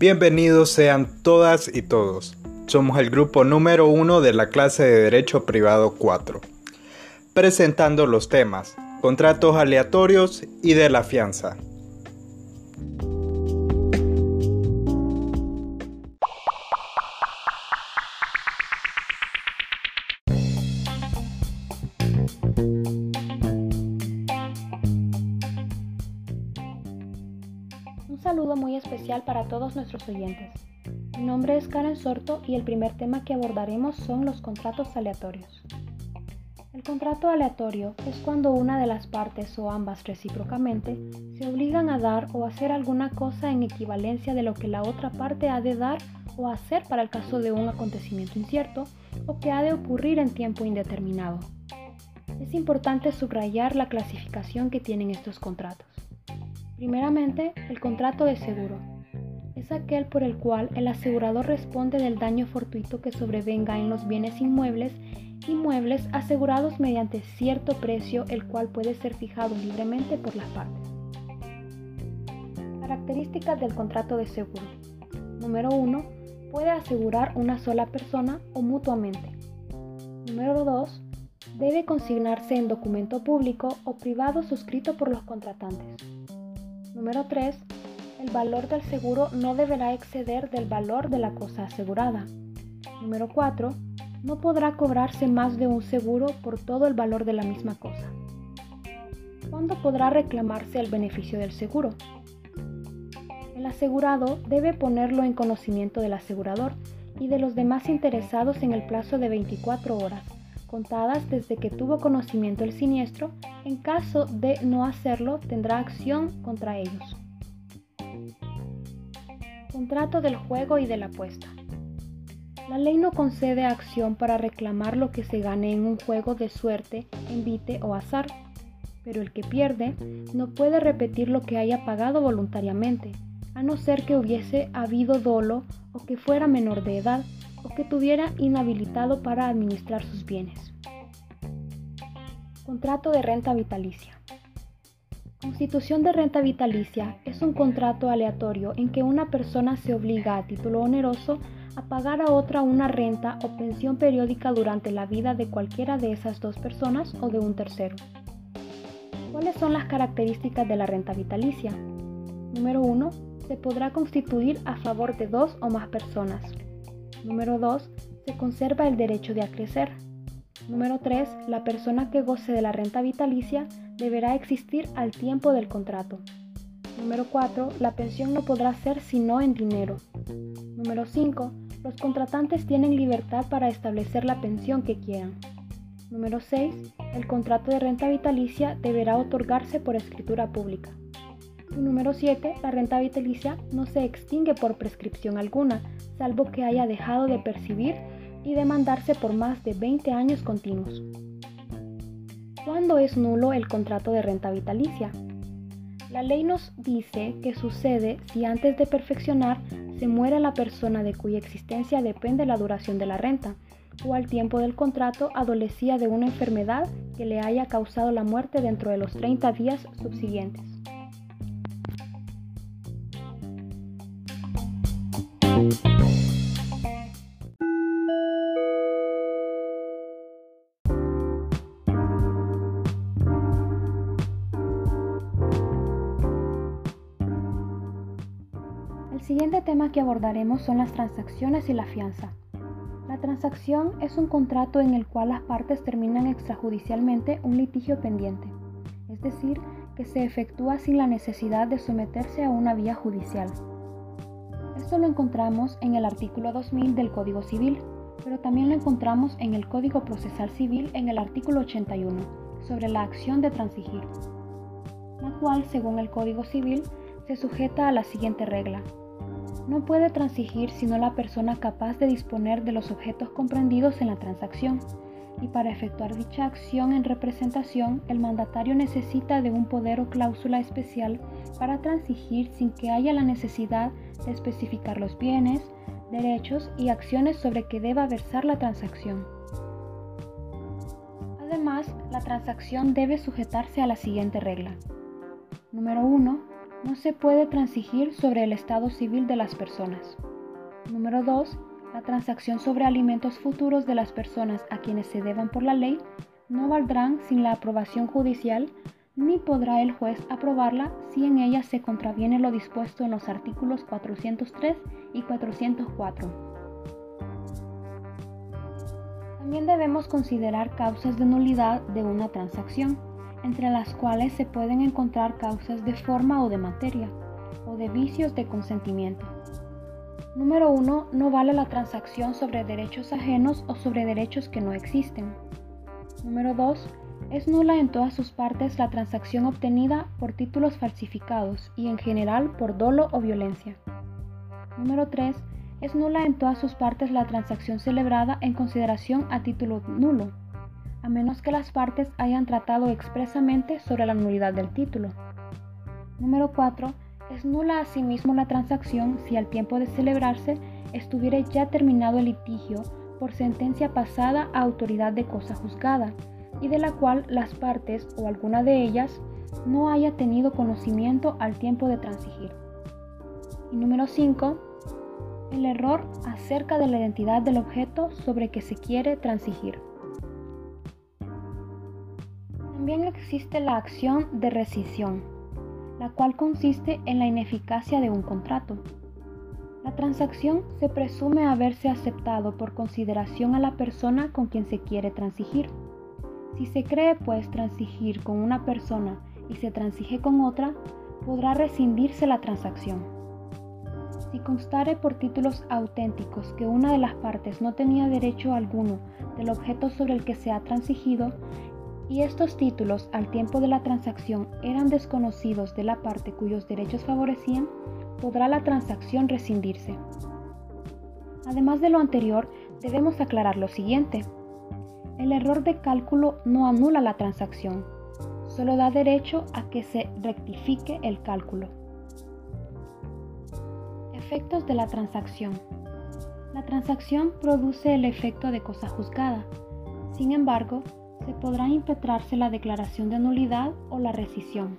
Bienvenidos sean todas y todos. Somos el grupo número uno de la clase de Derecho Privado 4, presentando los temas contratos aleatorios y de la fianza. Saludo muy especial para todos nuestros oyentes. Mi nombre es Karen Sorto y el primer tema que abordaremos son los contratos aleatorios. El contrato aleatorio es cuando una de las partes o ambas recíprocamente se obligan a dar o hacer alguna cosa en equivalencia de lo que la otra parte ha de dar o hacer para el caso de un acontecimiento incierto o que ha de ocurrir en tiempo indeterminado. Es importante subrayar la clasificación que tienen estos contratos. Primeramente, el contrato de seguro. Es aquel por el cual el asegurador responde del daño fortuito que sobrevenga en los bienes inmuebles y muebles asegurados mediante cierto precio el cual puede ser fijado libremente por las partes. Características del contrato de seguro. Número 1. Puede asegurar una sola persona o mutuamente. Número 2. Debe consignarse en documento público o privado suscrito por los contratantes. Número 3. El valor del seguro no deberá exceder del valor de la cosa asegurada. Número 4. No podrá cobrarse más de un seguro por todo el valor de la misma cosa. ¿Cuándo podrá reclamarse el beneficio del seguro? El asegurado debe ponerlo en conocimiento del asegurador y de los demás interesados en el plazo de 24 horas, contadas desde que tuvo conocimiento el siniestro. En caso de no hacerlo, tendrá acción contra ellos. Contrato del juego y de la apuesta. La ley no concede acción para reclamar lo que se gane en un juego de suerte, envite o azar, pero el que pierde no puede repetir lo que haya pagado voluntariamente, a no ser que hubiese habido dolo o que fuera menor de edad que tuviera inhabilitado para administrar sus bienes. Contrato de renta vitalicia. Constitución de renta vitalicia es un contrato aleatorio en que una persona se obliga a título oneroso a pagar a otra una renta o pensión periódica durante la vida de cualquiera de esas dos personas o de un tercero. ¿Cuáles son las características de la renta vitalicia? Número 1. Se podrá constituir a favor de dos o más personas. Número 2. Se conserva el derecho de acrecer. Número 3. La persona que goce de la renta vitalicia deberá existir al tiempo del contrato. Número 4. La pensión no podrá ser sino en dinero. Número 5. Los contratantes tienen libertad para establecer la pensión que quieran. Número 6. El contrato de renta vitalicia deberá otorgarse por escritura pública. Número 7. La renta vitalicia no se extingue por prescripción alguna, salvo que haya dejado de percibir y demandarse por más de 20 años continuos. ¿Cuándo es nulo el contrato de renta vitalicia? La ley nos dice que sucede si antes de perfeccionar se muere la persona de cuya existencia depende la duración de la renta, o al tiempo del contrato adolecía de una enfermedad que le haya causado la muerte dentro de los 30 días subsiguientes. Que abordaremos son las transacciones y la fianza. La transacción es un contrato en el cual las partes terminan extrajudicialmente un litigio pendiente, es decir, que se efectúa sin la necesidad de someterse a una vía judicial. Esto lo encontramos en el artículo 2000 del Código Civil, pero también lo encontramos en el Código Procesal Civil en el artículo 81, sobre la acción de transigir, la cual, según el Código Civil, se sujeta a la siguiente regla. No puede transigir sino la persona capaz de disponer de los objetos comprendidos en la transacción, y para efectuar dicha acción en representación, el mandatario necesita de un poder o cláusula especial para transigir sin que haya la necesidad de especificar los bienes, derechos y acciones sobre que deba versar la transacción. Además, la transacción debe sujetarse a la siguiente regla. Número 1. No se puede transigir sobre el estado civil de las personas. Número 2. La transacción sobre alimentos futuros de las personas a quienes se deban por la ley no valdrán sin la aprobación judicial, ni podrá el juez aprobarla si en ella se contraviene lo dispuesto en los artículos 403 y 404. También debemos considerar causas de nulidad de una transacción, entre las cuales se pueden encontrar causas de forma o de materia, o de vicios de consentimiento. Número 1. No vale la transacción sobre derechos ajenos o sobre derechos que no existen. Número 2. Es nula en todas sus partes la transacción obtenida por títulos falsificados y en general por dolo o violencia. Número 3. Es nula en todas sus partes la transacción celebrada en consideración a título nulo, a menos que las partes hayan tratado expresamente sobre la nulidad del título. Número 4 es nula asimismo la transacción si al tiempo de celebrarse estuviera ya terminado el litigio por sentencia pasada a autoridad de cosa juzgada y de la cual las partes o alguna de ellas no haya tenido conocimiento al tiempo de transigir. Y número 5. El error acerca de la identidad del objeto sobre que se quiere transigir. También existe la acción de rescisión la cual consiste en la ineficacia de un contrato. La transacción se presume haberse aceptado por consideración a la persona con quien se quiere transigir. Si se cree pues transigir con una persona y se transige con otra, podrá rescindirse la transacción. Si constare por títulos auténticos que una de las partes no tenía derecho alguno del objeto sobre el que se ha transigido, y estos títulos al tiempo de la transacción eran desconocidos de la parte cuyos derechos favorecían, podrá la transacción rescindirse. Además de lo anterior, debemos aclarar lo siguiente. El error de cálculo no anula la transacción, solo da derecho a que se rectifique el cálculo. Efectos de la transacción. La transacción produce el efecto de cosa juzgada. Sin embargo, se podrá impetrarse la declaración de nulidad o la rescisión.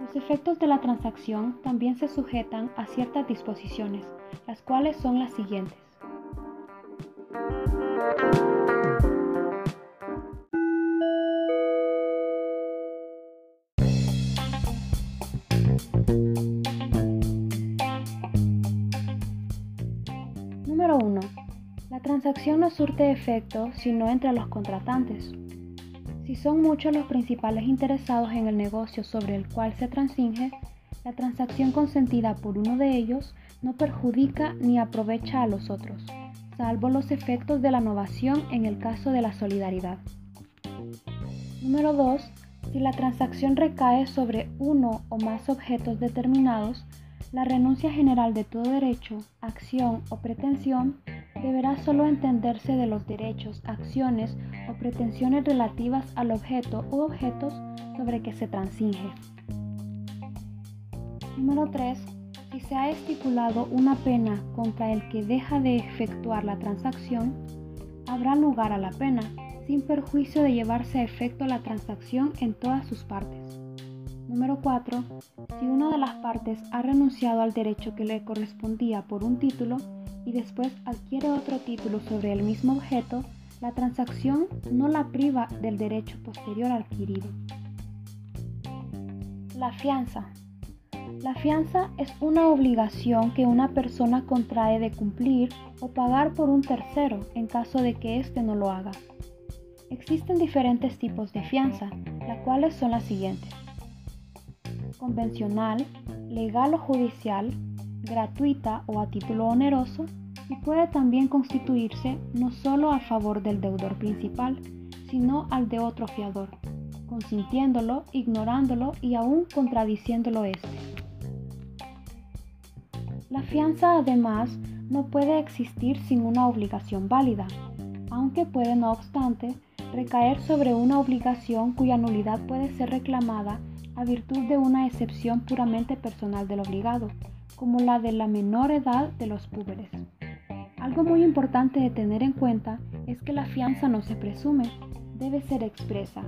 Los efectos de la transacción también se sujetan a ciertas disposiciones, las cuales son las siguientes. No surte efecto sino entre los contratantes. Si son muchos los principales interesados en el negocio sobre el cual se transinge, la transacción consentida por uno de ellos no perjudica ni aprovecha a los otros, salvo los efectos de la innovación en el caso de la solidaridad. Número 2. Si la transacción recae sobre uno o más objetos determinados, la renuncia general de todo derecho, acción o pretensión deberá solo entenderse de los derechos, acciones o pretensiones relativas al objeto u objetos sobre que se transinge. Número 3. Si se ha estipulado una pena contra el que deja de efectuar la transacción, habrá lugar a la pena, sin perjuicio de llevarse a efecto la transacción en todas sus partes. Número 4. Si una de las partes ha renunciado al derecho que le correspondía por un título, y después adquiere otro título sobre el mismo objeto, la transacción no la priva del derecho posterior adquirido. La fianza. La fianza es una obligación que una persona contrae de cumplir o pagar por un tercero en caso de que éste no lo haga. Existen diferentes tipos de fianza, las cuales son las siguientes. Convencional, legal o judicial, gratuita o a título oneroso y puede también constituirse no solo a favor del deudor principal, sino al de otro fiador, consintiéndolo, ignorándolo y aún contradiciéndolo éste. La fianza además no puede existir sin una obligación válida, aunque puede no obstante recaer sobre una obligación cuya nulidad puede ser reclamada a virtud de una excepción puramente personal del obligado, como la de la menor edad de los púberes. Algo muy importante de tener en cuenta es que la fianza no se presume, debe ser expresa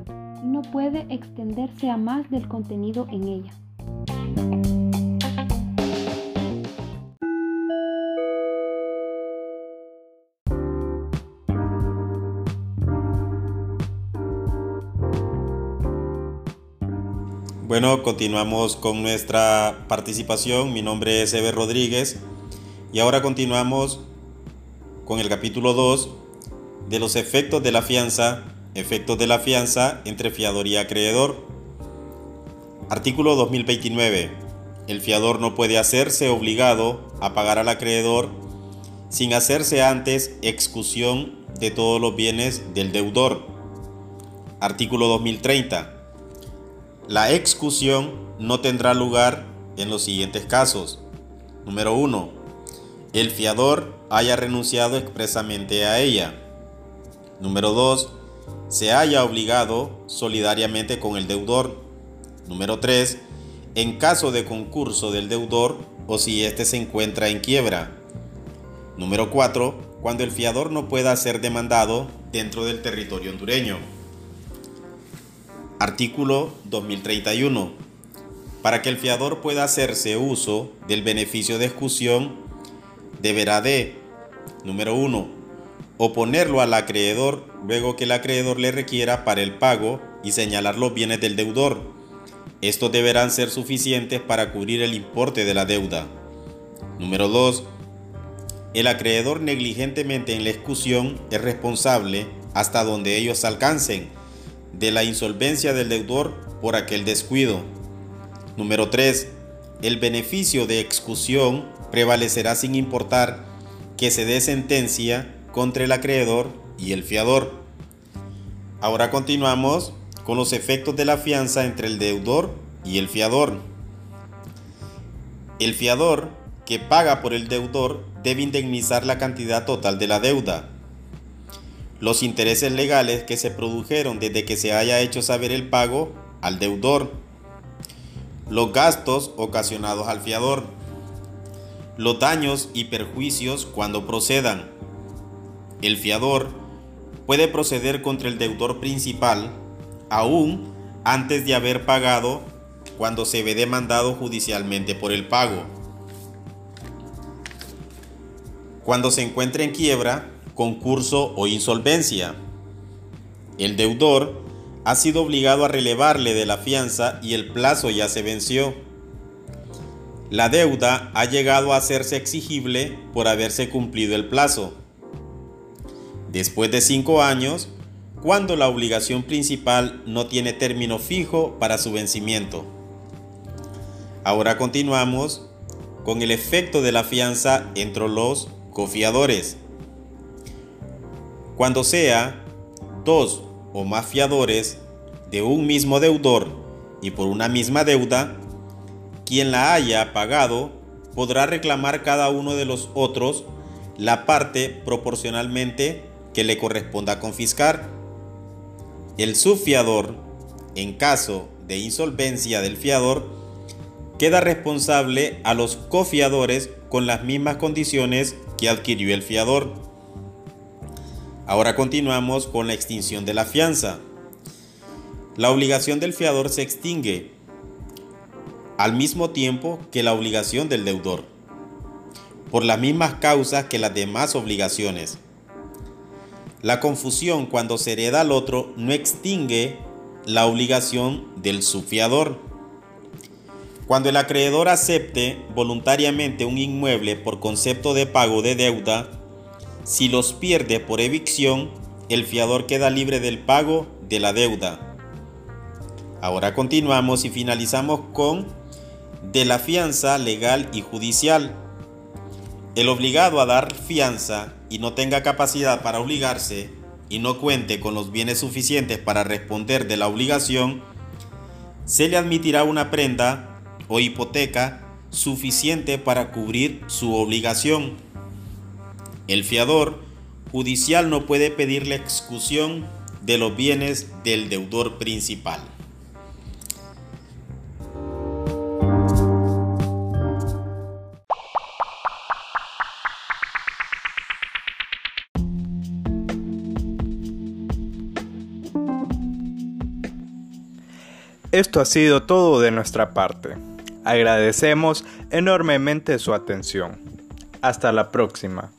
y no puede extenderse a más del contenido en ella. Bueno, continuamos con nuestra participación. Mi nombre es Eber Rodríguez y ahora continuamos con el capítulo 2 de los efectos de la fianza, efectos de la fianza entre fiador y acreedor. Artículo 2029. El fiador no puede hacerse obligado a pagar al acreedor sin hacerse antes excusión de todos los bienes del deudor. Artículo 2030. La excusión no tendrá lugar en los siguientes casos. Número 1. El fiador haya renunciado expresamente a ella. Número 2. Se haya obligado solidariamente con el deudor. Número 3. En caso de concurso del deudor o si éste se encuentra en quiebra. Número 4. Cuando el fiador no pueda ser demandado dentro del territorio hondureño. Artículo 2031. Para que el fiador pueda hacerse uso del beneficio de exclusión, deberá de, número 1, oponerlo al acreedor luego que el acreedor le requiera para el pago y señalar los bienes del deudor. Estos deberán ser suficientes para cubrir el importe de la deuda. Número 2. El acreedor negligentemente en la exclusión es responsable hasta donde ellos alcancen de la insolvencia del deudor por aquel descuido. Número 3. El beneficio de excusión prevalecerá sin importar que se dé sentencia contra el acreedor y el fiador. Ahora continuamos con los efectos de la fianza entre el deudor y el fiador. El fiador que paga por el deudor debe indemnizar la cantidad total de la deuda los intereses legales que se produjeron desde que se haya hecho saber el pago al deudor, los gastos ocasionados al fiador, los daños y perjuicios cuando procedan. El fiador puede proceder contra el deudor principal aún antes de haber pagado cuando se ve demandado judicialmente por el pago. Cuando se encuentre en quiebra, concurso o insolvencia. El deudor ha sido obligado a relevarle de la fianza y el plazo ya se venció. La deuda ha llegado a hacerse exigible por haberse cumplido el plazo. Después de cinco años, cuando la obligación principal no tiene término fijo para su vencimiento. Ahora continuamos con el efecto de la fianza entre los cofiadores. Cuando sea dos o más fiadores de un mismo deudor y por una misma deuda, quien la haya pagado podrá reclamar cada uno de los otros la parte proporcionalmente que le corresponda confiscar. El subfiador, en caso de insolvencia del fiador, queda responsable a los cofiadores con las mismas condiciones que adquirió el fiador. Ahora continuamos con la extinción de la fianza. La obligación del fiador se extingue al mismo tiempo que la obligación del deudor, por las mismas causas que las demás obligaciones. La confusión cuando se hereda al otro no extingue la obligación del subfiador. Cuando el acreedor acepte voluntariamente un inmueble por concepto de pago de deuda, si los pierde por evicción, el fiador queda libre del pago de la deuda. Ahora continuamos y finalizamos con de la fianza legal y judicial. El obligado a dar fianza y no tenga capacidad para obligarse y no cuente con los bienes suficientes para responder de la obligación, se le admitirá una prenda o hipoteca suficiente para cubrir su obligación. El fiador judicial no puede pedir la excusión de los bienes del deudor principal. Esto ha sido todo de nuestra parte. Agradecemos enormemente su atención. Hasta la próxima.